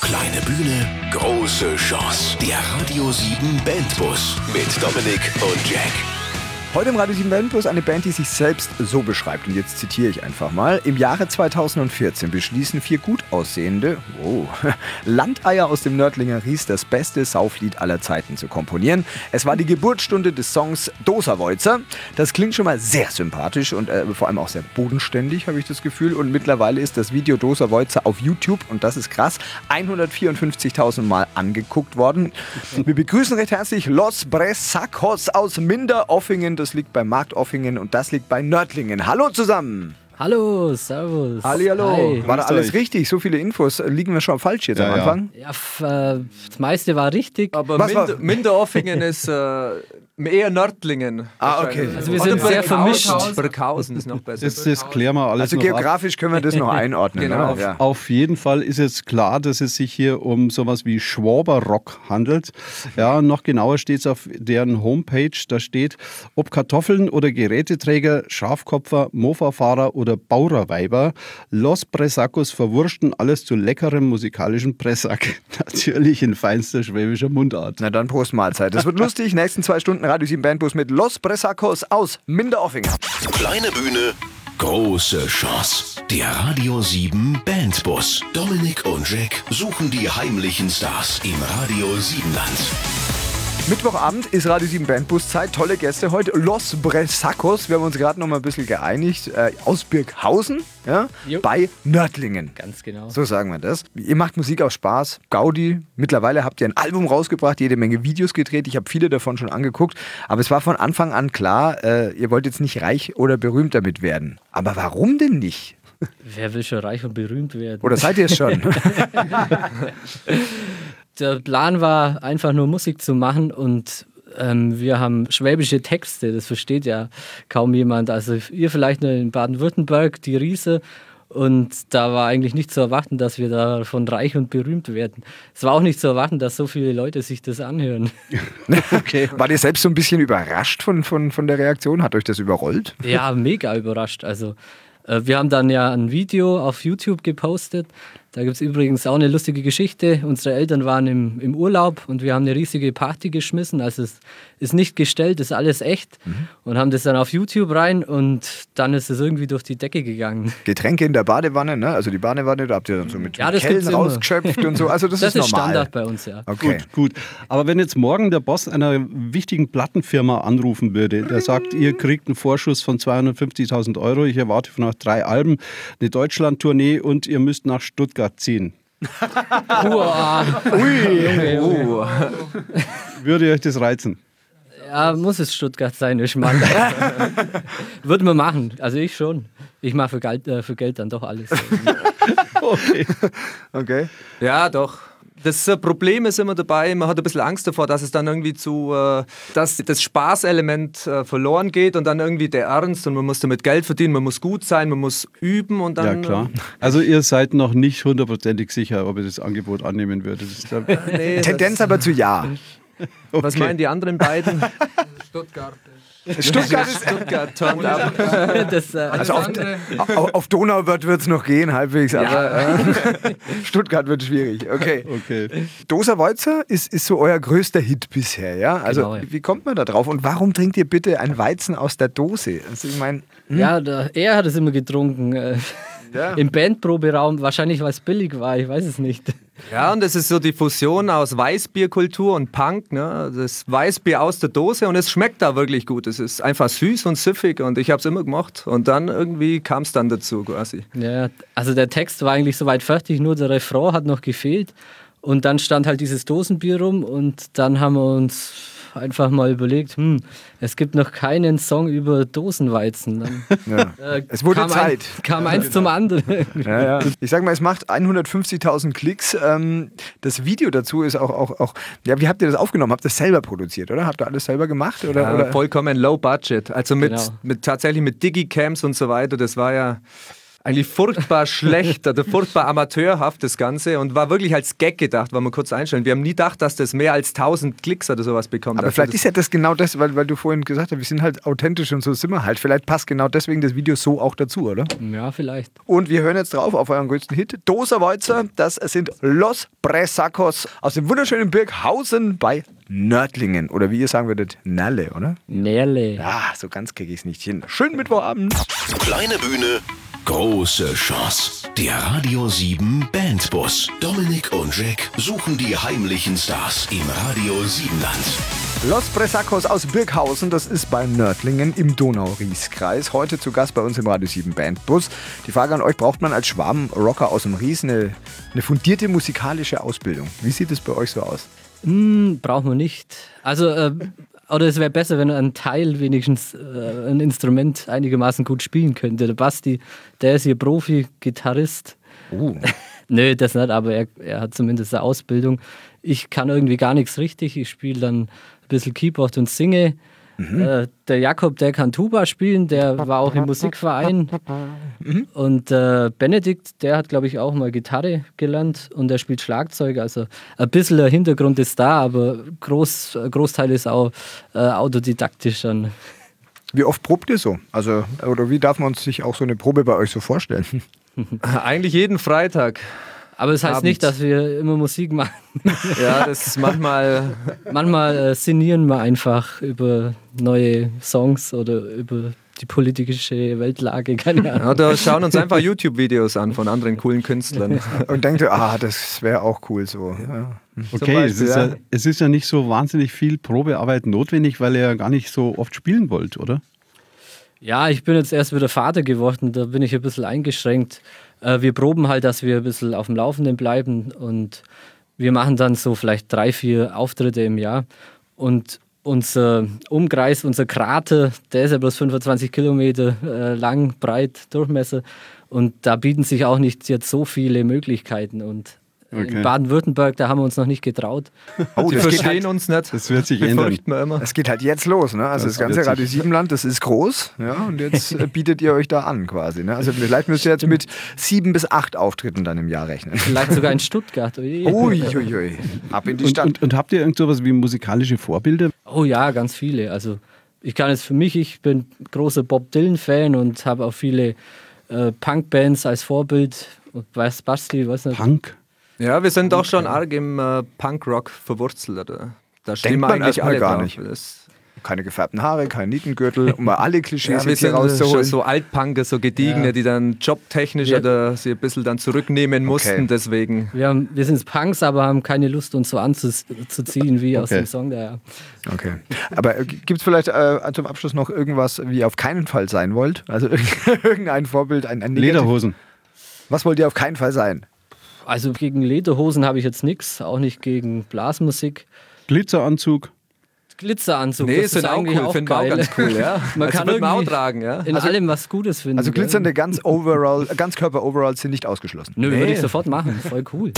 Kleine Bühne, große Chance. Der Radio 7 Bandbus mit Dominik und Jack. Heute im Radio 7 Bandbus eine Band, die sich selbst so beschreibt. Und jetzt zitiere ich einfach mal. Im Jahre 2014 beschließen vier gut aussehende oh, Landeier aus dem Nördlinger Ries das beste Sauflied aller Zeiten zu komponieren. Es war die Geburtsstunde des Songs Doserwolzer. Das klingt schon mal sehr sympathisch und äh, vor allem auch sehr bodenständig, habe ich das Gefühl. Und mittlerweile ist das Video Doserwolzer auf YouTube, und das ist krass, 154.000 Mal angeguckt worden. Wir begrüßen recht herzlich Los Bresacos aus Minderoffingen das liegt bei Marktoffingen und das liegt bei Nördlingen. Hallo zusammen! Hallo, servus. Hallo. Hi. War da alles richtig? So viele Infos. Liegen wir schon falsch jetzt ja, am Anfang? Ja, ja äh, das meiste war richtig. Aber Minder, Minderoffingen ist äh, Eher Nördlingen. Ah, okay. Also wir sind sehr vermischt. Brückhausen ist noch besser. Das, das klären wir alles Also geografisch ab. können wir das noch einordnen. genau. Auf, ja. auf, jeden Fall ist es klar, dass es sich hier um sowas wie Schwaberrock handelt. Ja, noch genauer steht es auf deren Homepage. Da steht, ob Kartoffeln oder Geräteträger, Schafkopfer, Mofa-Fahrer oder Baurerweiber, Los Presacos verwurschten alles zu leckerem musikalischen Pressack. Natürlich in feinster schwäbischer Mundart. Na dann Prost Mahlzeit. Das wird lustig. Nächsten zwei Stunden Radio 7 Bandbus mit Los Bresacos aus Minderoffingen. Kleine Bühne, große Chance. Der Radio 7 Bandbus. Dominik und Jack suchen die heimlichen Stars im Radio 7 Land. Mittwochabend ist Radio 7 Bandbus Zeit. Tolle Gäste heute. Los Bresacos. Wir haben uns gerade noch mal ein bisschen geeinigt. Äh, aus Birkhausen ja, bei Nördlingen. Ganz genau. So sagen wir das. Ihr macht Musik aus Spaß. Gaudi. Mittlerweile habt ihr ein Album rausgebracht, jede Menge Videos gedreht. Ich habe viele davon schon angeguckt. Aber es war von Anfang an klar, äh, ihr wollt jetzt nicht reich oder berühmt damit werden. Aber warum denn nicht? Wer will schon reich und berühmt werden? Oder seid ihr es schon? der Plan war einfach nur Musik zu machen und ähm, wir haben schwäbische Texte, das versteht ja kaum jemand. Also ihr vielleicht nur in Baden-Württemberg, die Riese. Und da war eigentlich nicht zu erwarten, dass wir davon reich und berühmt werden. Es war auch nicht zu erwarten, dass so viele Leute sich das anhören. okay. War ihr selbst so ein bisschen überrascht von, von, von der Reaktion? Hat euch das überrollt? Ja, mega überrascht. Also äh, wir haben dann ja ein Video auf YouTube gepostet da gibt es übrigens auch eine lustige Geschichte. Unsere Eltern waren im, im Urlaub und wir haben eine riesige Party geschmissen. Also es ist nicht gestellt, ist alles echt. Mhm. Und haben das dann auf YouTube rein und dann ist es irgendwie durch die Decke gegangen. Getränke in der Badewanne, ne? Also die Badewanne, da habt ihr dann so mit ja, Kellen rausgeschöpft und so. Also das, das ist, ist normal. Standard bei uns, ja. Okay. Gut, gut. Aber wenn jetzt morgen der Boss einer wichtigen Plattenfirma anrufen würde, der sagt, ihr kriegt einen Vorschuss von 250.000 Euro, ich erwarte von euch drei Alben, eine Deutschland-Tournee und ihr müsst nach Stuttgart Stuttgart ziehen. Ui, Junge. Würde euch das reizen? Ja, muss es Stuttgart sein, ich meine. Würde man machen, also ich schon. Ich mache für, Geld, äh, für Geld dann doch alles. okay. okay. Ja, doch das Problem ist immer dabei, man hat ein bisschen Angst davor, dass es dann irgendwie zu, äh, dass das Spaßelement äh, verloren geht und dann irgendwie der Ernst und man muss damit Geld verdienen, man muss gut sein, man muss üben und dann. Ja, klar. Also ihr seid noch nicht hundertprozentig sicher, ob ihr das Angebot annehmen würdet. nee, Tendenz aber zu ja. Okay. Was meinen die anderen beiden? Stuttgart. Stuttgart ist Stuttgart turned up. Das, äh, also auf, auf, auf Donau wird es noch gehen, halbwegs, ja. aber äh, Stuttgart wird schwierig. Okay. okay. Dosa Weizer ist, ist so euer größter Hit bisher, ja? Also genau, ja. wie kommt man da drauf? Und warum trinkt ihr bitte ein Weizen aus der Dose? Also ich meine. Hm? Ja, der, er hat es immer getrunken. Ja. Im Bandproberaum, wahrscheinlich weil es billig war, ich weiß es nicht. Ja, und das ist so die Fusion aus Weißbierkultur und Punk. Ne? Das Weißbier aus der Dose und es schmeckt da wirklich gut. Es ist einfach süß und süffig und ich habe es immer gemacht. Und dann irgendwie kam es dann dazu quasi. Ja, also der Text war eigentlich soweit fertig, nur der Refrain hat noch gefehlt. Und dann stand halt dieses Dosenbier rum und dann haben wir uns einfach mal überlegt, hm, es gibt noch keinen Song über Dosenweizen. Dann, ja. äh, es wurde kam Zeit. Ein, kam eins genau. zum anderen. Ja, ja. Ich sag mal, es macht 150.000 Klicks. Ähm, das Video dazu ist auch, auch, auch, ja, wie habt ihr das aufgenommen? Habt ihr das selber produziert, oder? Habt ihr alles selber gemacht? Oder, ja, oder? Vollkommen low budget. Also mit, genau. mit tatsächlich mit Digicams und so weiter. Das war ja eigentlich furchtbar schlecht oder furchtbar amateurhaft das Ganze und war wirklich als Gag gedacht, weil wir kurz einstellen. Wir haben nie gedacht, dass das mehr als 1000 Klicks oder sowas bekommt. Aber Also vielleicht ist ja das genau das, weil, weil du vorhin gesagt hast, wir sind halt authentisch und so sind wir halt. Vielleicht passt genau deswegen das Video so auch dazu, oder? Ja, vielleicht. Und wir hören jetzt drauf auf euren größten Hit, Doserwolzer. Das sind Los Bresacos aus dem wunderschönen Birkhausen bei Nördlingen. Oder wie ihr sagen würdet, Nalle, oder? Nährle. Ja, so ganz kriege ich es nicht hin. Schönen Mittwochabend. Kleine Bühne, große Chance. Der Radio 7 Bandbus. Dominik und Jack suchen die heimlichen Stars im Radio 7-Land. Los Bresacos aus Birkhausen, das ist bei Nördlingen im Donau-Ries-Kreis. Heute zu Gast bei uns im Radio 7 Bandbus. Die Frage an euch, braucht man als Schwabenrocker aus dem Ries eine, eine fundierte musikalische Ausbildung? Wie sieht es bei euch so aus? Hm, braucht man nicht. Also, äh, oder es wäre besser, wenn ein Teil wenigstens äh, ein Instrument einigermaßen gut spielen könnte. Der Basti, der ist hier Profi-Gitarrist. Uh. Nö, das nicht, aber er, er hat zumindest eine Ausbildung. Ich kann irgendwie gar nichts richtig. Ich spiele dann ein bisschen Keyboard und singe. Äh, der Jakob, der kann Tuba spielen, der war auch im Musikverein. Und äh, Benedikt, der hat, glaube ich, auch mal Gitarre gelernt und der spielt Schlagzeug. Also ein bisschen der Hintergrund ist da, aber groß, Großteil ist auch äh, autodidaktisch dann. Wie oft probt ihr so? Also, oder wie darf man sich auch so eine Probe bei euch so vorstellen? eigentlich jeden Freitag. Aber es das heißt Abends. nicht, dass wir immer Musik machen. Ja, das ist manchmal Manchmal äh, sinnieren wir einfach über neue Songs oder über die politische Weltlage, keine Ahnung. Oder schauen uns einfach YouTube-Videos an von anderen coolen Künstlern. Und denkt ihr, ah, das wäre auch cool so. Ja. Okay, es Beispiel, ist, ja, ja. es ist ja nicht so wahnsinnig viel Probearbeit notwendig, weil ihr ja gar nicht so oft spielen wollt, oder? Ja, ich bin jetzt erst wieder Vater geworden, da bin ich ein bisschen eingeschränkt. Äh, wir proben halt, dass wir ein bisschen auf dem Laufenden bleiben und wir machen dann so vielleicht drei, vier Auftritte im Jahr. Und unser Umkreis, unser Krater, der ist ja bloß 25 Kilometer äh, lang, breit, Durchmesser. Und da bieten sich auch nicht jetzt so viele Möglichkeiten. Und Okay. in Baden-Württemberg, da haben wir uns noch nicht getraut. Oh, Die verstehen halt, uns nicht. Das wird sich Wir ändern. wir immer. das geht halt jetzt los. Ne? Also das, Das ganze Radio sich- 7 Land, das ist groß. Ja? Und jetzt äh, bietet ihr euch da an quasi. Ne? Also vielleicht müsst ihr jetzt mit sieben bis acht Auftritten dann im Jahr rechnen. Vielleicht sogar in Stuttgart. Ui. Uiuiui. Ab in die Und, Stadt. und, und habt ihr irgend sowas wie musikalische Vorbilder? Oh ja, ganz viele. Also ich kann jetzt für mich, ich bin großer Bob Dylan-Fan und habe auch viele äh, Punk-Bands als Vorbild. Und weiß Basti, weiß nicht. Punk? Ja, wir sind auch schon arg im äh, Punkrock verwurzelt. Oder? Da stehen Denkt wir man eigentlich alle gar drauf. nicht. Das, Keine gefärbten Haare, kein Nietengürtel, um mal alle Klischees ja, wir sind rauszuholen. so Altpunker, so Gediegene, Ja. die dann jobtechnisch Ja. oder sie ein bisschen dann zurücknehmen mussten. Deswegen Wir, haben, wir sind Punks, aber haben keine Lust, uns so anzuziehen wie aus Okay. dem Song. Da, ja. Okay. Aber gibt es vielleicht äh, zum Abschluss noch irgendwas, wie ihr auf keinen Fall sein wollt? Also irgendein Vorbild, ein, ein Lederhosen. Was wollt ihr auf keinen Fall sein? Also gegen Lederhosen habe ich jetzt nichts, auch nicht gegen Blasmusik. Glitzeranzug. Glitzeranzug, Nee, das sind ist auch eigentlich cool, auch finden wir auch geil. ganz cool, ja. Man Also kann man auch tragen, ja. in allem was Gutes finden. Also glitzernde ganz overall, Ganzkörper-Overalls sind nicht ausgeschlossen. Nö, würde ich sofort machen, voll cool.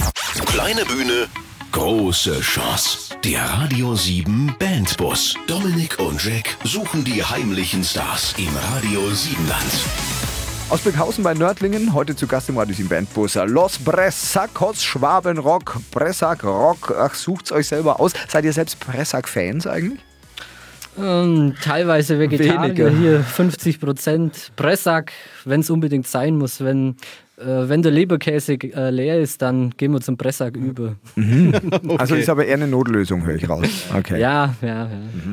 Kleine Bühne, große Chance. Der Radio 7 Bandbus. Dominik und Jack suchen die heimlichen Stars im Radio 7 Land. Aus Birkhausen bei Nördlingen, heute zu Gast im Radio 7 Bandbus. Los Bressacos, Schwabenrock, Bressack Rock. Ach, sucht's euch selber aus. Seid ihr selbst Bressack-Fans eigentlich? Ähm, teilweise Vegetarier Weniger. hier 50 Prozent Pressack, wenn es unbedingt sein muss. Wenn, äh, wenn der Leberkäse äh, leer ist, dann gehen wir zum Pressack über. Also ist aber eher eine Notlösung, höre ich raus. Okay. Ja, ja, ja.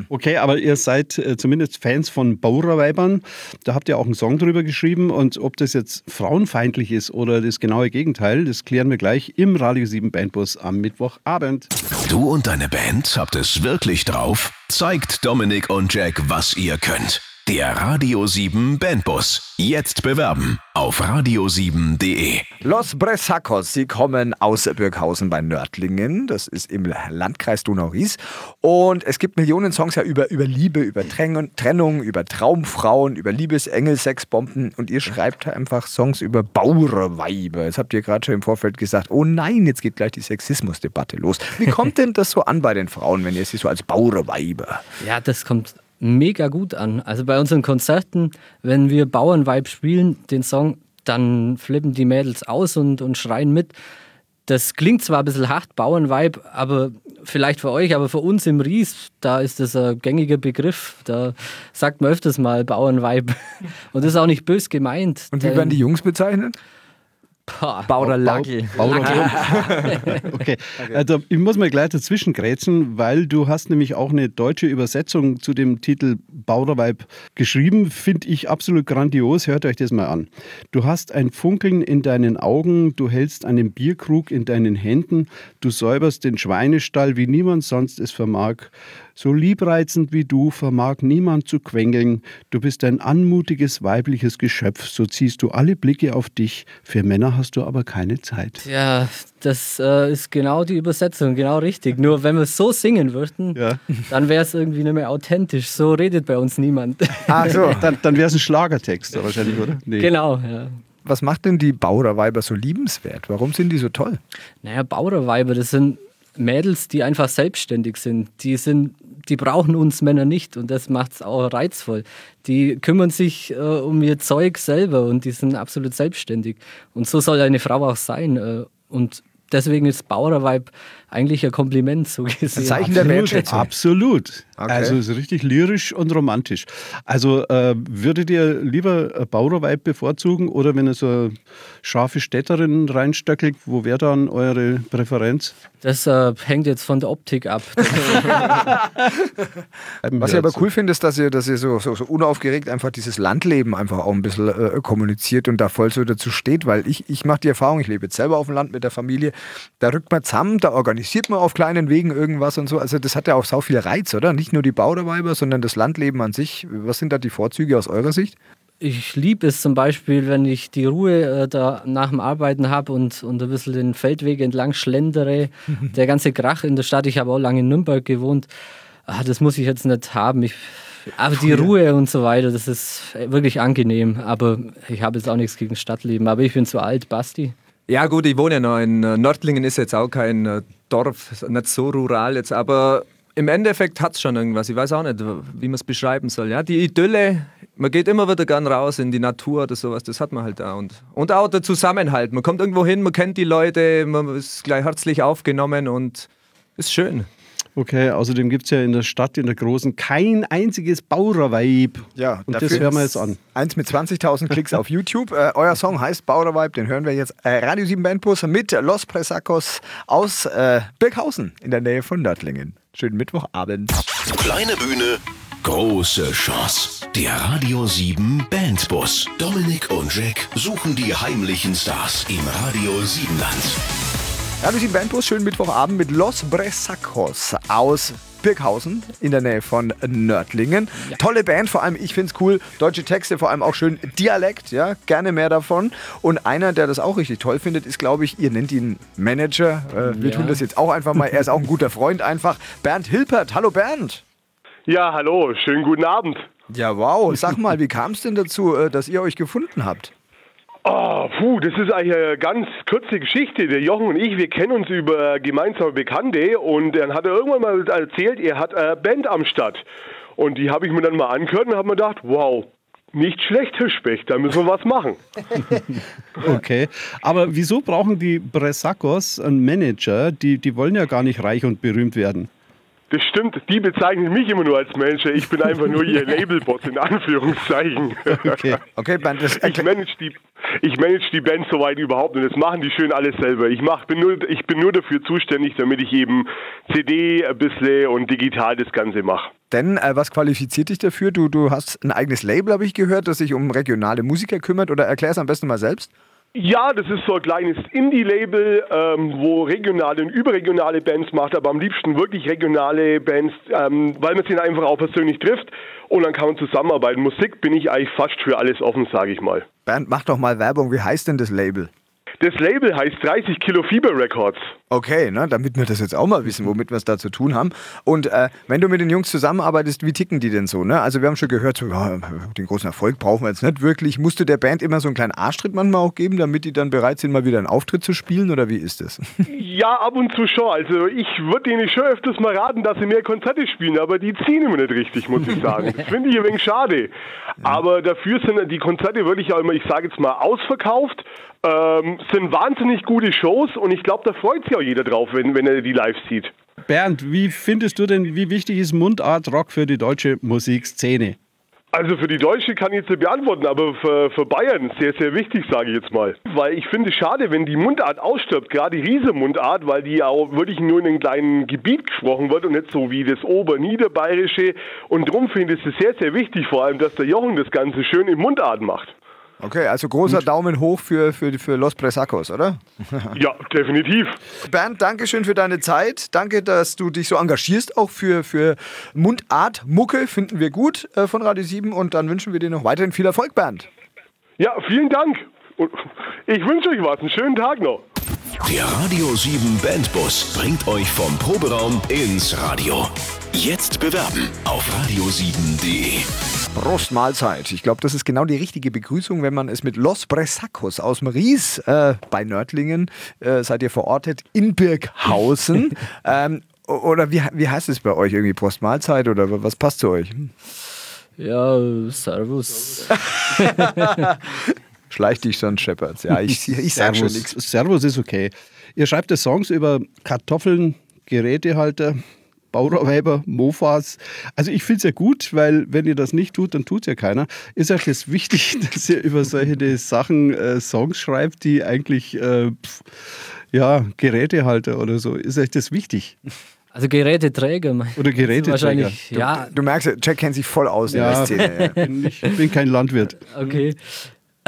Okay, aber ihr seid äh, zumindest Fans von Bauerweibern. Da habt ihr auch einen Song drüber geschrieben. Und ob das jetzt frauenfeindlich ist oder das genaue Gegenteil, das klären wir gleich im Radio 7 Bandbus am Mittwochabend. Du und deine Band habt es wirklich drauf? Zeigt Dominik und Jack, was ihr könnt. Der Radio 7 Bandbus. Jetzt bewerben auf radio7.de. Los Bressacos, sie kommen aus Birkhausen bei Nördlingen. Das ist im Landkreis Donau-Ries. Und es gibt Millionen Songs ja über, über Liebe, über Trennung, Trennung, über Traumfrauen, über Liebesengel, Sexbomben. Und ihr schreibt einfach Songs über Bauerweiber. Jetzt habt ihr gerade schon im Vorfeld gesagt, oh nein, jetzt geht gleich die Sexismusdebatte los. Wie kommt denn das so an bei den Frauen, wenn ihr sie so als Bauerweiber? Ja, das kommt mega gut an. Also bei unseren Konzerten, wenn wir Bauernweib spielen, den Song, dann flippen die Mädels aus und, und schreien mit. Das klingt zwar ein bisschen hart, Bauernweib, aber vielleicht für euch, aber für uns im Ries, da ist das ein gängiger Begriff. Da sagt man öfters mal Bauernweib. Und das ist auch nicht bös gemeint. Und wie werden die Jungs bezeichnet? Bauder Lagel. Okay, also ich muss mal gleich dazwischen grätschen, weil du hast nämlich auch eine deutsche Übersetzung zu dem Titel Bauderweib geschrieben. Finde ich absolut grandios. Hört euch das mal an. Du hast ein Funkeln in deinen Augen, du hältst einen Bierkrug in deinen Händen, du säuberst den Schweinestall, wie niemand sonst es vermag. So liebreizend wie du vermag niemand zu quengeln. Du bist ein anmutiges weibliches Geschöpf, so ziehst du alle Blicke auf dich. Für Männer hast du aber keine Zeit. Ja, das äh, ist genau die Übersetzung, genau richtig. Nur wenn wir es so singen würden, Ja. dann wäre es irgendwie nicht mehr authentisch. So redet bei uns niemand. Ach so. Dann, dann wäre es ein Schlagertext wahrscheinlich, oder? Nee. genau, ja. Was macht denn die Bauerweiber so liebenswert? Warum sind die so toll? Naja, Bauerweiber, das sind Mädels, die einfach selbstständig sind. Die sind, die brauchen uns Männer nicht und das macht es auch reizvoll. Die kümmern sich äh, um ihr Zeug selber und die sind absolut selbstständig. Und so soll eine Frau auch sein. Äh, und deswegen ist Bauerweib eigentlich ein Kompliment, so gesehen. Ein Zeichen der Wertschätzung. Absolut. Okay. Also es ist richtig lyrisch und romantisch. Also äh, würdet ihr lieber ein Bauerweib bevorzugen oder wenn ihr so eine scharfe Städterin reinstöckelt, wo wäre dann eure Präferenz? Das äh, hängt jetzt von der Optik ab. Was ich aber cool finde, ist, dass ihr, dass ihr so, so, so unaufgeregt einfach dieses Landleben einfach auch ein bisschen äh, kommuniziert und da voll so dazu steht, weil ich, ich mache die Erfahrung, ich lebe jetzt selber auf dem Land mit der Familie, da rückt man zusammen, da organisiert man auf kleinen Wegen irgendwas und so. Also das hat ja auch sau viel Reiz, oder? Nicht nur die Bauderweiber, sondern das Landleben an sich. Was sind da die Vorzüge aus eurer Sicht? Ich liebe es zum Beispiel, wenn ich die Ruhe äh, da nach dem Arbeiten habe und, und ein bisschen den Feldweg entlang schlendere. Der ganze Krach in der Stadt, ich habe auch lange in Nürnberg gewohnt. Ah, das muss ich jetzt nicht haben. Ich, aber die Ruhe und so weiter, das ist wirklich angenehm. Aber ich habe jetzt auch nichts gegen Stadtleben. Aber ich bin zu alt, Basti. Ja gut, ich wohne ja noch in äh, Nördlingen, ist jetzt auch kein äh, Dorf, nicht so rural jetzt, aber im Endeffekt hat es schon irgendwas. Ich weiß auch nicht, wie man es beschreiben soll. Ja, die Idylle, man geht immer wieder gern raus in die Natur oder sowas, das hat man halt da. Und, und auch der Zusammenhalt. Man kommt irgendwo hin, man kennt die Leute, man ist gleich herzlich aufgenommen und ist schön. Okay, außerdem gibt es ja in der Stadt, in der großen, kein einziges Bauerweib. Ja, und das hören wir jetzt an. Eins mit 20.000 Klicks auf YouTube. Äh, euer Song heißt Bauerweib, den hören wir jetzt. Äh, Radio 7 Bandbus mit Los Presacos aus äh, Birkhausen in der Nähe von Nördlingen. Schönen Mittwochabend. Kleine Bühne, große Chance. Der Radio 7 Bandbus. Dominik und Jack suchen die heimlichen Stars im Radio Siebenland. Radio 7 Bandbus, schönen Mittwochabend mit Los Presacos aus Birkhausen in der Nähe von Nördlingen. Tolle Band, vor allem ich finde es cool. Deutsche Texte, vor allem auch schön Dialekt, ja, gerne mehr davon. Und einer, der das auch richtig toll findet, ist, glaube ich, ihr nennt ihn Manager. Äh, wir Ja. tun das jetzt auch einfach mal. Er ist auch ein guter Freund einfach. Bernd Hilpert. Hallo Bernd. Ja, hallo, schönen guten Abend. Ja, wow. Sag mal, wie kam es denn dazu, äh, dass ihr euch gefunden habt? Oh, puh, das ist eigentlich eine ganz kurze Geschichte. Der Jochen und ich, wir kennen uns über gemeinsame Bekannte und dann hat er irgendwann mal erzählt, er hat eine Band am Start. Und die habe ich mir dann mal angehört und habe mir gedacht, wow, nicht schlecht, Herr Specht, da müssen wir was machen. Okay, aber wieso brauchen die Bresakos einen Manager? Die, die wollen ja gar nicht reich und berühmt werden. Das stimmt, die bezeichnen mich immer nur als Manager. Ich bin einfach nur ihr Labelboss in Anführungszeichen. Okay. Okay, Bernd, das Ich manage die, ich manage die Band soweit überhaupt und das machen die schön alles selber. Ich mach, bin nur, ich bin nur dafür zuständig, damit ich eben CD ein bisschen und digital das Ganze mache. Denn äh, was qualifiziert dich dafür? Du, du hast ein eigenes Label, habe ich gehört, das sich um regionale Musiker kümmert. Oder erklär es am besten mal selbst. Ja, das ist so ein kleines Indie-Label, ähm, wo regionale und überregionale Bands macht, aber am liebsten wirklich regionale Bands, ähm, weil man sich einfach auch persönlich trifft und dann kann man zusammenarbeiten. Musik bin ich eigentlich fast für alles offen, sage ich mal. Bernd, mach doch mal Werbung. Wie heißt denn das Label? Das Label heißt 30 Kilo Fieber Records. Okay, ne, damit wir das jetzt auch mal wissen, womit wir es da zu tun haben. Und äh, wenn du mit den Jungs zusammenarbeitest, wie ticken die denn so? Ne? Also wir haben schon gehört, so, ja, den großen Erfolg brauchen wir jetzt nicht wirklich. Musste der Band immer so einen kleinen Arschtritt manchmal auch geben, damit die dann bereit sind, mal wieder einen Auftritt zu spielen? Oder wie ist das? Ja, ab und zu schon. Also ich würde denen schon öfters mal raten, dass sie mehr Konzerte spielen, aber die ziehen immer nicht richtig, muss ich sagen. Das finde ich ein wenig schade. Aber dafür sind die Konzerte wirklich auch immer, ich sage jetzt mal, ausverkauft. Ähm, sind wahnsinnig gute Shows und ich glaube, da freut sich auch jeder drauf, wenn, wenn er die live sieht. Bernd, wie findest du denn, wie wichtig ist Mundart-Rock für die deutsche Musikszene? Also für die Deutsche kann ich jetzt nicht beantworten, aber für, für Bayern sehr, sehr wichtig, sage ich jetzt mal. Weil ich finde es schade, wenn die Mundart ausstirbt, gerade die Riese-Mundart, weil die auch wirklich nur in einem kleinen Gebiet gesprochen wird und nicht so wie das Oberniederbayerische. Und darum finde ich es sehr, sehr wichtig, vor allem, dass der Jochen das Ganze schön in Mundart macht. Okay, also großer Daumen hoch für, für, für Los Presacos, oder? Ja, definitiv. Bernd, danke schön für deine Zeit. Danke, dass du dich so engagierst, auch für, für Mundart Mucke. Finden wir gut äh, von Radio 7 und dann wünschen wir dir noch weiterhin viel Erfolg, Bernd. Ja, vielen Dank. Ich wünsche euch was. Einen schönen Tag noch. Der Radio 7 Bandbus bringt euch vom Proberaum ins Radio. Jetzt bewerben auf radio7.de. Prost Mahlzeit. Ich glaube, das ist genau die richtige Begrüßung, wenn man es mit Los Bresacos aus dem Ries äh, bei Nördlingen, äh, seid ihr verortet, in Birkhausen. ähm, oder wie, wie heißt es bei euch irgendwie? Prost Mahlzeit oder was passt zu euch? Ja, Servus. Schleich dich sonst, Shepherds. Ja, ich, ich sag schon Servus. nichts. Servus ist okay. Ihr schreibt ja Songs über Kartoffeln, Gerätehalter, Bauarbeiter, Mofas. Also ich finde es ja gut, weil wenn ihr das nicht tut, dann tut es ja keiner. Ist euch das wichtig, dass ihr über solche Sachen äh, Songs schreibt, die eigentlich äh, pf, ja, Gerätehalter oder so. Ist euch das wichtig? Also Geräteträger. Oder Geräteträger. Wahrscheinlich, ja, Du merkst, Jack kennt sich voll aus in Ja. der Szene. Ja. Bin Ich bin kein Landwirt. okay.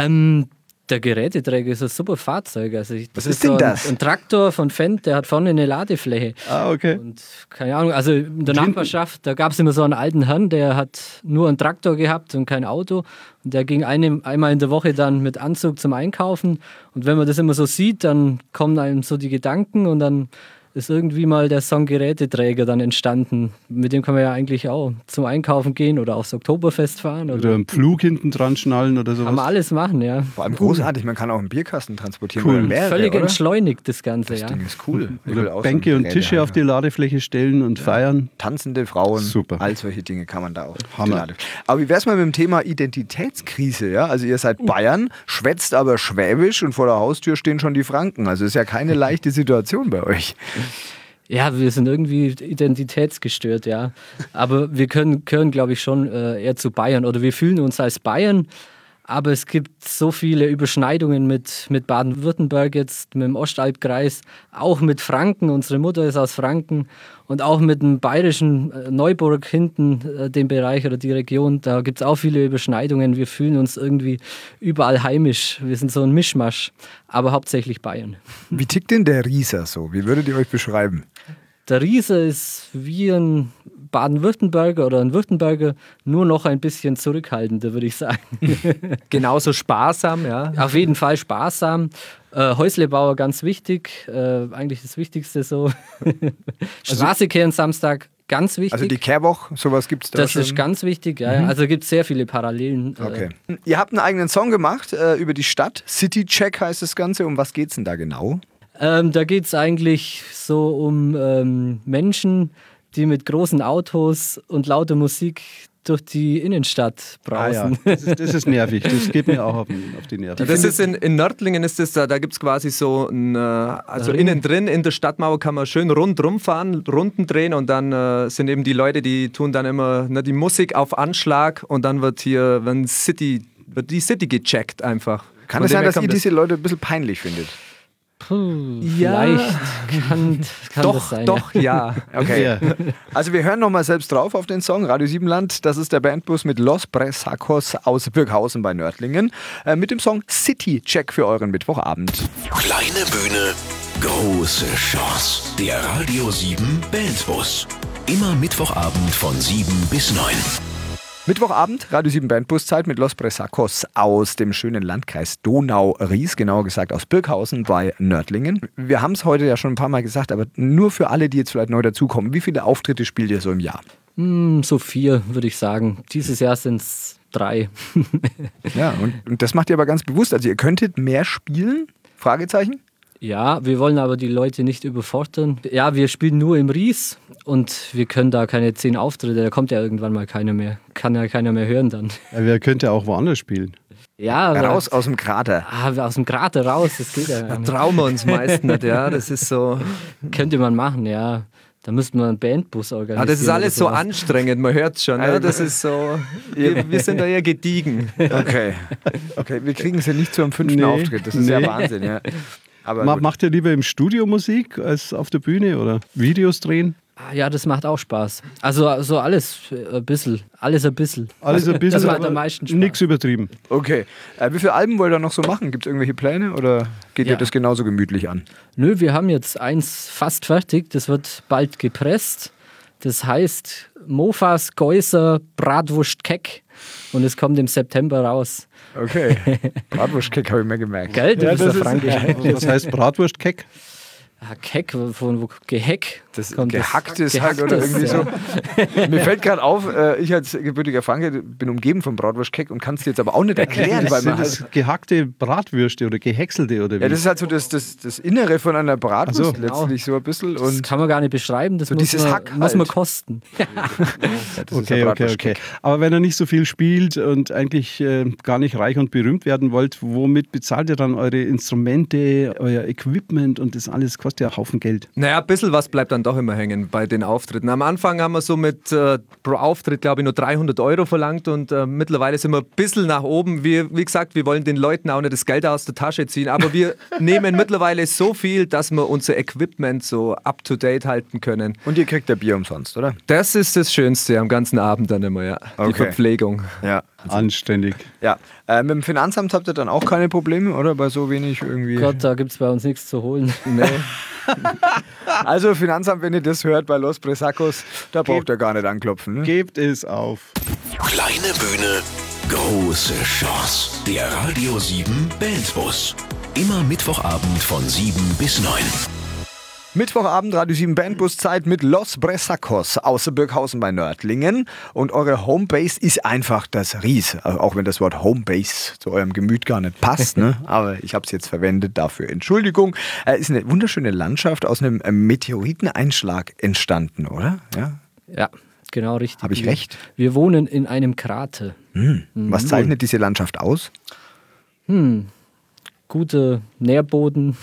Ähm, der Geräteträger ist ein super Fahrzeug. Also ich, Was das ist denn so ein, das? Ein Traktor von Fendt, der hat vorne eine Ladefläche. Ah, okay. Und keine Ahnung, also in der Nachbarschaft, da gab es immer so einen alten Herrn, der hat nur einen Traktor gehabt und kein Auto. Und der ging eine, einmal in der Woche dann mit Anzug zum Einkaufen. Und wenn man das immer so sieht, dann kommen einem so die Gedanken und dann ist irgendwie mal der Song Geräteträger dann entstanden. Mit dem kann man ja eigentlich auch zum Einkaufen gehen oder aufs Oktoberfest fahren. Oder, Oder einen Pflug hinten dran schnallen oder kann man sowas. alles machen, ja. Vor allem großartig, man kann auch einen Bierkasten transportieren. Cool. oder mehrere, Völlig oder? entschleunigt das Ganze, Das ja. Ding ist cool. Oder so Bänke und Tische haben. auf die Ladefläche stellen und feiern. tanzende Frauen, Super. all solche Dinge kann man da auch. Hammer. Aber wie wär's mal mit dem Thema Identitätskrise? Ja? Also ihr seid Bayern, schwätzt aber Schwäbisch und vor der Haustür stehen schon die Franken. Also ist ja keine leichte Situation bei euch. Ja, wir sind irgendwie identitätsgestört, ja. Aber wir können, gehören, glaube ich, schon äh, eher zu Bayern oder wir fühlen uns als Bayern. Aber es gibt so viele Überschneidungen mit, mit Baden-Württemberg jetzt, mit dem Ostalbkreis, auch mit Franken. Unsere Mutter ist aus Franken und auch mit dem bayerischen äh, Neuburg hinten, äh, dem Bereich oder die Region. Da gibt es auch viele Überschneidungen. Wir fühlen uns irgendwie überall heimisch. Wir sind so ein Mischmasch, aber hauptsächlich Bayern. Wie tickt denn der Rieser so? Wie würdet ihr euch beschreiben? Der Riese ist wie ein Baden-Württemberger oder ein Württemberger, nur noch ein bisschen zurückhaltender, würde ich sagen. Genauso sparsam, ja. Auf jeden Fall sparsam. Äh, Häuslebauer ganz wichtig, äh, eigentlich das Wichtigste so. Straße kehren Samstag, ganz wichtig. Also die Kehrwoch, sowas gibt's da das schon? ist ganz wichtig, ja. ja. Also gibt es sehr viele Parallelen. äh, Okay. Ihr habt einen eigenen Song gemacht äh, über die Stadt. City Check heißt das Ganze. Um was geht's denn da genau? Ähm, da geht es eigentlich so um ähm, Menschen, die mit großen Autos und lauter Musik durch die Innenstadt Ah ja, brausen. das ist, das ist nervig. Das geht mir auch auf, die Nerven. Das ist in, in Nördlingen ist das da, da gibt es quasi so ein, äh, also Ring. innen drin in der Stadtmauer kann man schön rundrum fahren, Runden drehen und dann äh, sind eben die Leute, die tun dann immer ne, die Musik auf Anschlag und dann wird hier, wenn City, wird die City gecheckt einfach. Kann Von es sein, dass ihr das- diese Leute ein bisschen peinlich findet? Puh, Ja. vielleicht kann, kann das Doch, sein. doch, ja. Okay. Ja. Also wir hören nochmal selbst drauf auf den Song Radio Siebenland. Das ist der Bandbus mit Los Bresacos aus Birkhausen bei Nördlingen. Äh, mit dem Song City Check für euren Mittwochabend. Kleine Bühne, große Chance. Der Radio 7 Bandbus. Immer Mittwochabend von 7 bis 9. Mittwochabend, Radio 7 Bandbuszeit mit Los Bresacos aus dem schönen Landkreis Donau-Ries, genauer gesagt aus Birkhausen bei Nördlingen. Wir haben es heute ja schon ein paar Mal gesagt, aber nur für alle, die jetzt vielleicht neu dazukommen, wie viele Auftritte spielt ihr so im Jahr? Hm, so vier, würde ich sagen. Dieses Jahr sind es drei. ja, und, und das macht ihr aber ganz bewusst. Also ihr könntet mehr spielen? Fragezeichen? Ja, wir wollen aber die Leute nicht überfordern. Ja, wir spielen nur im Ries und wir können da keine zehn Auftritte, da kommt ja irgendwann mal keiner mehr. Kann ja keiner mehr hören dann. Ja, wer könnte auch woanders spielen? Ja, raus aus dem Krater. Ah, aus dem Krater raus, das geht ja. Da trauen wir uns meist nicht, ja. Das ist so. Könnte man machen, ja. Da müsste man einen Bandbus organisieren. Ah, das ist alles so anstrengend, man hört es schon. Ne? Das ist so, wir, wir, sind da eher gediegen. Okay. Okay, wir kriegen es ja nicht zu einem fünften nee, Auftritt. Das ist nee. ja Wahnsinn, ja. Aber Ma macht ihr lieber im Studio Musik als auf der Bühne oder Videos drehen? Ah, ja, das macht auch Spaß. Also, also alles ein bisschen. Alles ein bisschen. Alles ein bisschen. Das macht am meisten Spaß. Nichts übertrieben. Okay. Äh, wie viele Alben wollt ihr noch so machen? Gibt es irgendwelche Pläne oder geht ja. ihr das genauso gemütlich an? Nö, wir haben jetzt eins fast fertig. Das wird bald gepresst. Das heißt Mofas Geusser Bratwurst Keck und es kommt im September raus. Okay. Bratwurstkeck habe ich mir gemerkt. Gell, du ja, bist das, ist, das heißt Bratwurstkeck? Ah, Keck, von wo Geheck. Das kommt gehackt ist halt oder irgendwie ja. so. Mir fällt gerade auf, äh, ich als gebürtiger Franke bin umgeben von Bratwurstkeck und kann es dir jetzt aber auch nicht erklären. weil man das halt gehackte Bratwürste oder gehäckselte oder wie? Ja, das ist halt so das, das, das Innere von einer Bratwurst so, letztlich genau. so ein bisschen. Und das kann man gar nicht beschreiben, das so muss, dieses man, Hack muss man kosten. ja, okay, okay, okay. Aber wenn er nicht so viel spielt und eigentlich äh, gar nicht reich und berühmt werden wollt, womit bezahlt ihr dann eure Instrumente, euer Equipment und das alles kostet ja einen Haufen Geld. Naja, ein bisschen was bleibt dann doch immer hängen bei den Auftritten. Am Anfang haben wir so mit äh, pro Auftritt, glaube ich, nur 300 Euro verlangt und äh, mittlerweile sind wir ein bisschen nach oben. Wir, wie gesagt, wir wollen den Leuten auch nicht das Geld aus der Tasche ziehen, aber wir nehmen mittlerweile so viel, dass wir unser Equipment so up to date halten können. Und ihr kriegt ja Bier umsonst, oder? Das ist das Schönste am ganzen Abend dann immer, ja. Okay. Die Verpflegung. Ja. Also, Anständig. Ja. Äh, mit dem Finanzamt habt ihr dann auch keine Probleme, oder? Bei so wenig irgendwie. Gott, da gibt es bei uns nichts zu holen. Nee. also Finanzamt, wenn ihr das hört bei Los Presacos, da braucht ihr gar nicht anklopfen. Ne? Gebt es auf. Kleine Bühne, große Chance. Der Radio 7 Bandbus. Immer Mittwochabend von 7 bis 9. Mittwochabend Radio 7 Bandbuszeit mit Los Bresacos aus Birkhausen bei Nördlingen. Und eure Homebase ist einfach das Ries. Also auch wenn das Wort Homebase zu eurem Gemüt gar nicht passt. Ne? Aber ich habe es jetzt verwendet, dafür Entschuldigung. Es ist eine wunderschöne Landschaft aus einem Meteoriteneinschlag entstanden, oder? Ja, ja genau richtig. Habe ich recht? Wir wohnen in einem Krater. Hm. Was zeichnet diese Landschaft aus? Hm. Gute Nährboden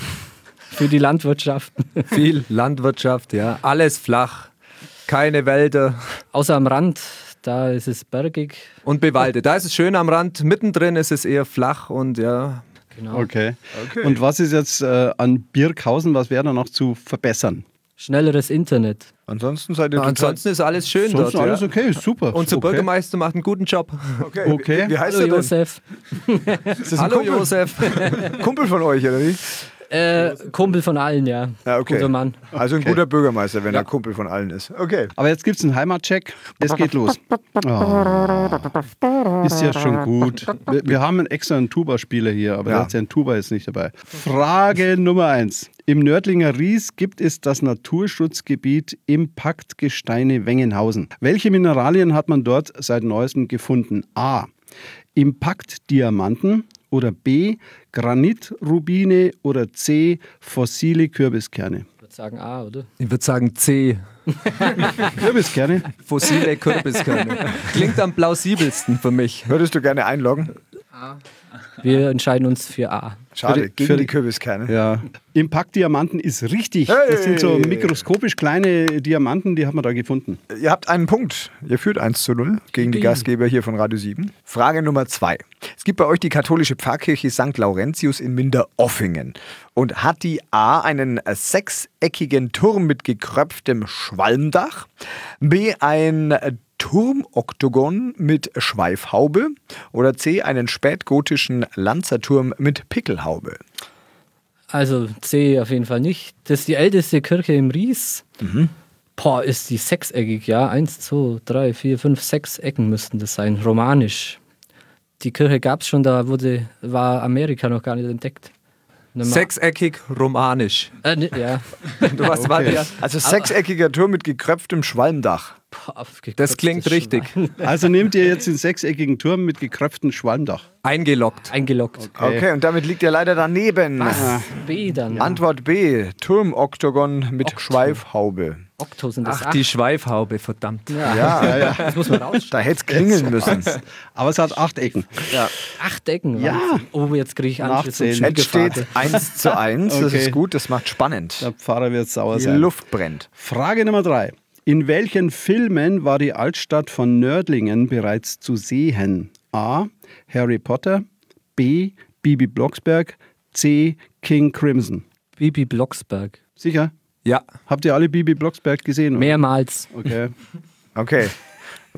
für die Landwirtschaft. Viel Landwirtschaft, ja. Alles flach, keine Wälder. Außer am Rand, da ist es bergig. Und bewaldet. Da ist es schön am Rand, mittendrin ist es eher flach und ja. Genau. Okay. okay. Und was ist jetzt äh, an Birkhausen, was wäre da noch zu verbessern? Schnelleres Internet. Ansonsten seid ihr ja, Ansonsten ist alles schön Ansonsten dort. alles ja. okay, super. Unser okay. Bürgermeister macht einen guten Job. Okay. okay. Wie heißt Hallo Josef. Hallo Josef. Kumpel von euch, oder wie? Äh, Kumpel von allen, ja. ja okay. Guter Mann. Also ein okay. guter Bürgermeister, wenn ja. er Kumpel von allen ist. Okay. Aber jetzt gibt es einen Heimatcheck. Es geht los. Oh. Ist ja schon gut. Wir, wir haben extra einen Tuba-Spieler hier, aber ja. der Tuba ist nicht dabei. Frage Nummer eins. Im Nördlinger Ries gibt es das Naturschutzgebiet Impaktgesteine Wengenhausen. Welche Mineralien hat man dort seit neuestem gefunden? A. Impaktdiamanten, oder B. Granitrubine oder C. Fossile Kürbiskerne? Ich würde sagen A, oder? Ich würde sagen C. Kürbiskerne? Fossile Kürbiskerne. Klingt am plausibelsten für mich. Würdest du gerne einloggen? A. Wir entscheiden uns für A. Schade, für die, gegen die Kürbiskerne. Ja. Impact-Diamanten ist richtig. Hey. Das sind so mikroskopisch kleine Diamanten, die haben wir da gefunden. Ihr habt einen Punkt. Ihr führt 1 zu 0 gegen die Gastgeber hier von Radio 7. Frage Nummer 2. Es gibt bei euch die katholische Pfarrkirche St. Laurentius in Minderoffingen. Und hat die A einen sechseckigen Turm mit gekröpftem Schwalmdach, B ein Turmoktogon mit Schweifhaube oder C einen spätgotischen Lanzerturm mit Pickelhaube? Also C auf jeden Fall nicht. Das ist die älteste Kirche im Ries. Mhm. Boah, ist die sechseckig, ja. Eins, zwei, drei, vier, fünf, sechs Ecken müssten das sein. Romanisch. Die Kirche gab es schon, da wurde, war Amerika noch gar nicht entdeckt. Sechseckig, romanisch. Äh, ne, ja. Du was war der? Also sechseckiger Turm mit gekröpftem Schwalmdach. Boah, Das klingt richtig. Also nehmt ihr jetzt den sechseckigen Turm mit gekröpftem Schwalmdach. Eingeloggt. Eingeloggt. Okay, und damit liegt ihr leider daneben. B dann. Antwort B, Turmoktogon mit Schweifhaube. Okto sind das Ach, acht. die Schweifhaube, verdammt. Ja, Das muss man rausstellen. da hätte es klingeln müssen. Aber es hat acht Ecken. Acht Ecken. Ja. Wahnsinn. Oh, jetzt kriege ich Anschluss und. Es steht Schwiegervater. 1 zu 1, das Okay. ist gut, das macht spannend. Der Pfarrer wird sauer Die sein. Luft brennt. Frage Nummer drei. In welchen Filmen war die Altstadt von Nördlingen bereits zu sehen? A. Harry Potter. B. Bibi Blocksberg. C. King Crimson. Bibi Blocksberg. Sicher? Ja. Habt ihr alle Bibi Blocksberg gesehen? oder? Mehrmals. Okay. Okay.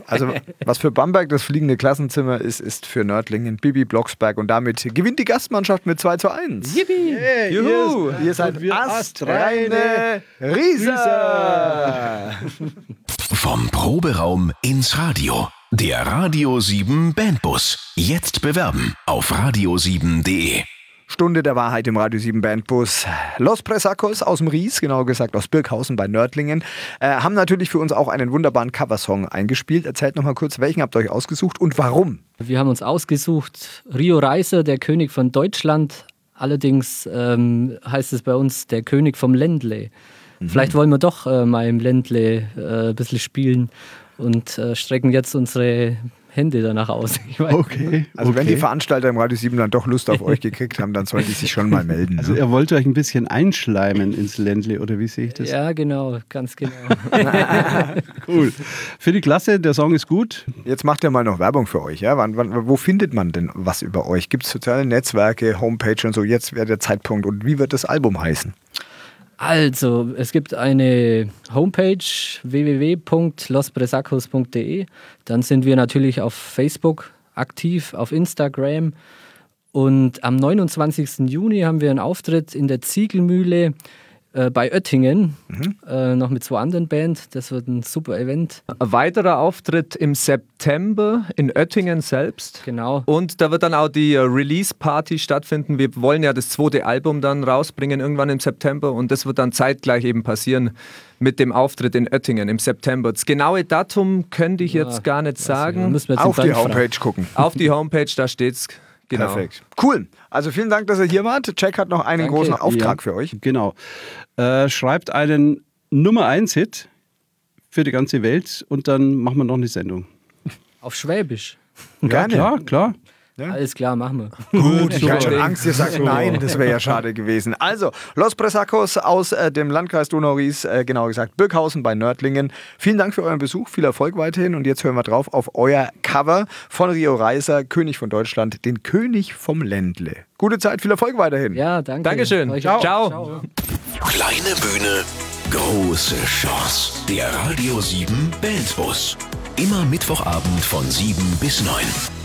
Also, was für Bamberg das fliegende Klassenzimmer ist, ist für Nördlingen Bibi Blocksberg und damit gewinnt die Gastmannschaft mit 2 zu 1. Hey, Juhu, ihr seid wir astreine Rieser. Vom Proberaum ins Radio. Der Radio 7 Bandbus. Jetzt bewerben auf radio7.de. Stunde der Wahrheit im Radio 7 Bandbus. Los Presacos aus dem Ries, genauer gesagt aus Birkhausen bei Nördlingen, äh, haben natürlich für uns auch einen wunderbaren Coversong eingespielt. Erzählt noch mal kurz, welchen habt ihr euch ausgesucht und warum? Wir haben uns ausgesucht, Rio Reiser, der König von Deutschland. Allerdings ähm, heißt es bei uns der König vom Ländle. Vielleicht wollen wir doch äh, mal im Ländle äh, ein bisschen spielen und äh, strecken jetzt unsere Hände danach aus. Ich weiß. Okay. Also wenn die okay. Veranstalter im Radio 7 dann doch Lust auf euch gekriegt haben, dann sollen die sich schon mal melden. Also ne? ihr wollt euch ein bisschen einschleimen ins Ländle, oder wie sehe ich das? Ja, genau, ganz genau. Cool. Für die Klasse, der Song ist gut. Jetzt macht ihr mal noch Werbung für euch. Ja? Wann, wann, wo findet man denn was über euch? Gibt es soziale Netzwerke, Homepage und so? Jetzt wäre der Zeitpunkt. Und wie wird das Album heißen? Also, es gibt eine Homepage www.lospresacos.de. Dann sind wir natürlich auf Facebook aktiv, auf Instagram. Und am 29. Juni haben wir einen Auftritt in der Ziegelmühle äh, bei Oettingen, äh, noch mit zwei anderen Bands. Das wird ein super Event. Ein weiterer Auftritt im September in Oettingen selbst. Genau. Und da wird dann auch die äh, Release-Party stattfinden. Wir wollen ja das zweite Album dann rausbringen, irgendwann im September. Und das wird dann zeitgleich eben passieren mit dem Auftritt in Oettingen im September. Das genaue Datum könnte ich jetzt gar nicht sagen. müssen wir jetzt Auf die Band fragen. Homepage gucken. Auf die Homepage, da steht's. Genau. Perfekt. Cool. Also vielen Dank, dass ihr hier wart. Jack hat noch einen Danke. großen Auftrag Ja. für euch. Genau. Äh, schreibt einen Nummer 1 Hit für die ganze Welt und dann machen wir noch eine Sendung. Auf Schwäbisch. Gerne. Ja, klar, klar. Alles klar, machen wir. Gut, ich hatte schon. Angst, ihr sagt nein, das wäre ja schade gewesen. Also, Los Presacos aus äh, dem Landkreis Donau-Ries, äh, genauer gesagt Birkhausen bei Nördlingen. Vielen Dank für euren Besuch, viel Erfolg weiterhin und jetzt hören wir drauf auf euer Cover von Rio Reiser, König von Deutschland, den König vom Ländle. Gute Zeit, viel Erfolg weiterhin. Ja, danke. Dankeschön. Euch Ciao. auch. Ciao. Kleine Bühne, große Chance. Der Radio 7 Bandbus. Immer Mittwochabend von 7 bis 9.